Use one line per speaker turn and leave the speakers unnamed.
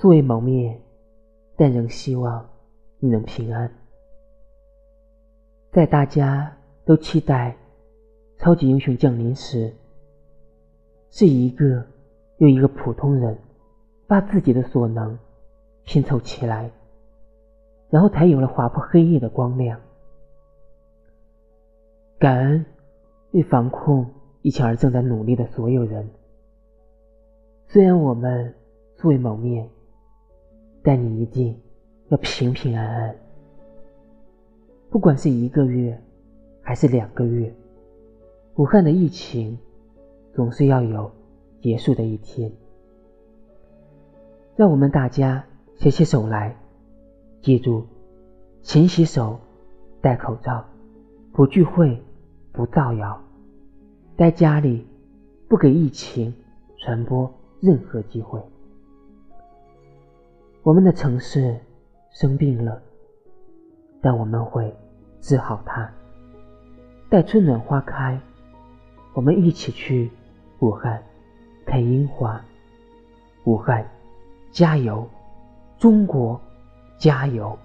素未谋面，但仍希望你能平安。在大家都期待超级英雄降临时，是一个又一个普通人把自己的所能拼凑起来，然后才有了划破黑夜的光亮。感恩为防控疫情而正在努力的所有人。虽然我们素未谋面。但你一定要平平安安。不管是一个月，还是两个月，武汉的疫情总是要有结束的一天。让我们大家携起手来，记住：勤洗手，戴口罩，不聚会，不造谣，待家里，不给疫情传播任何机会。我们的城市生病了，但我们会治好它。待春暖花开，我们一起去武汉看樱花。武汉，加油！中国，加油！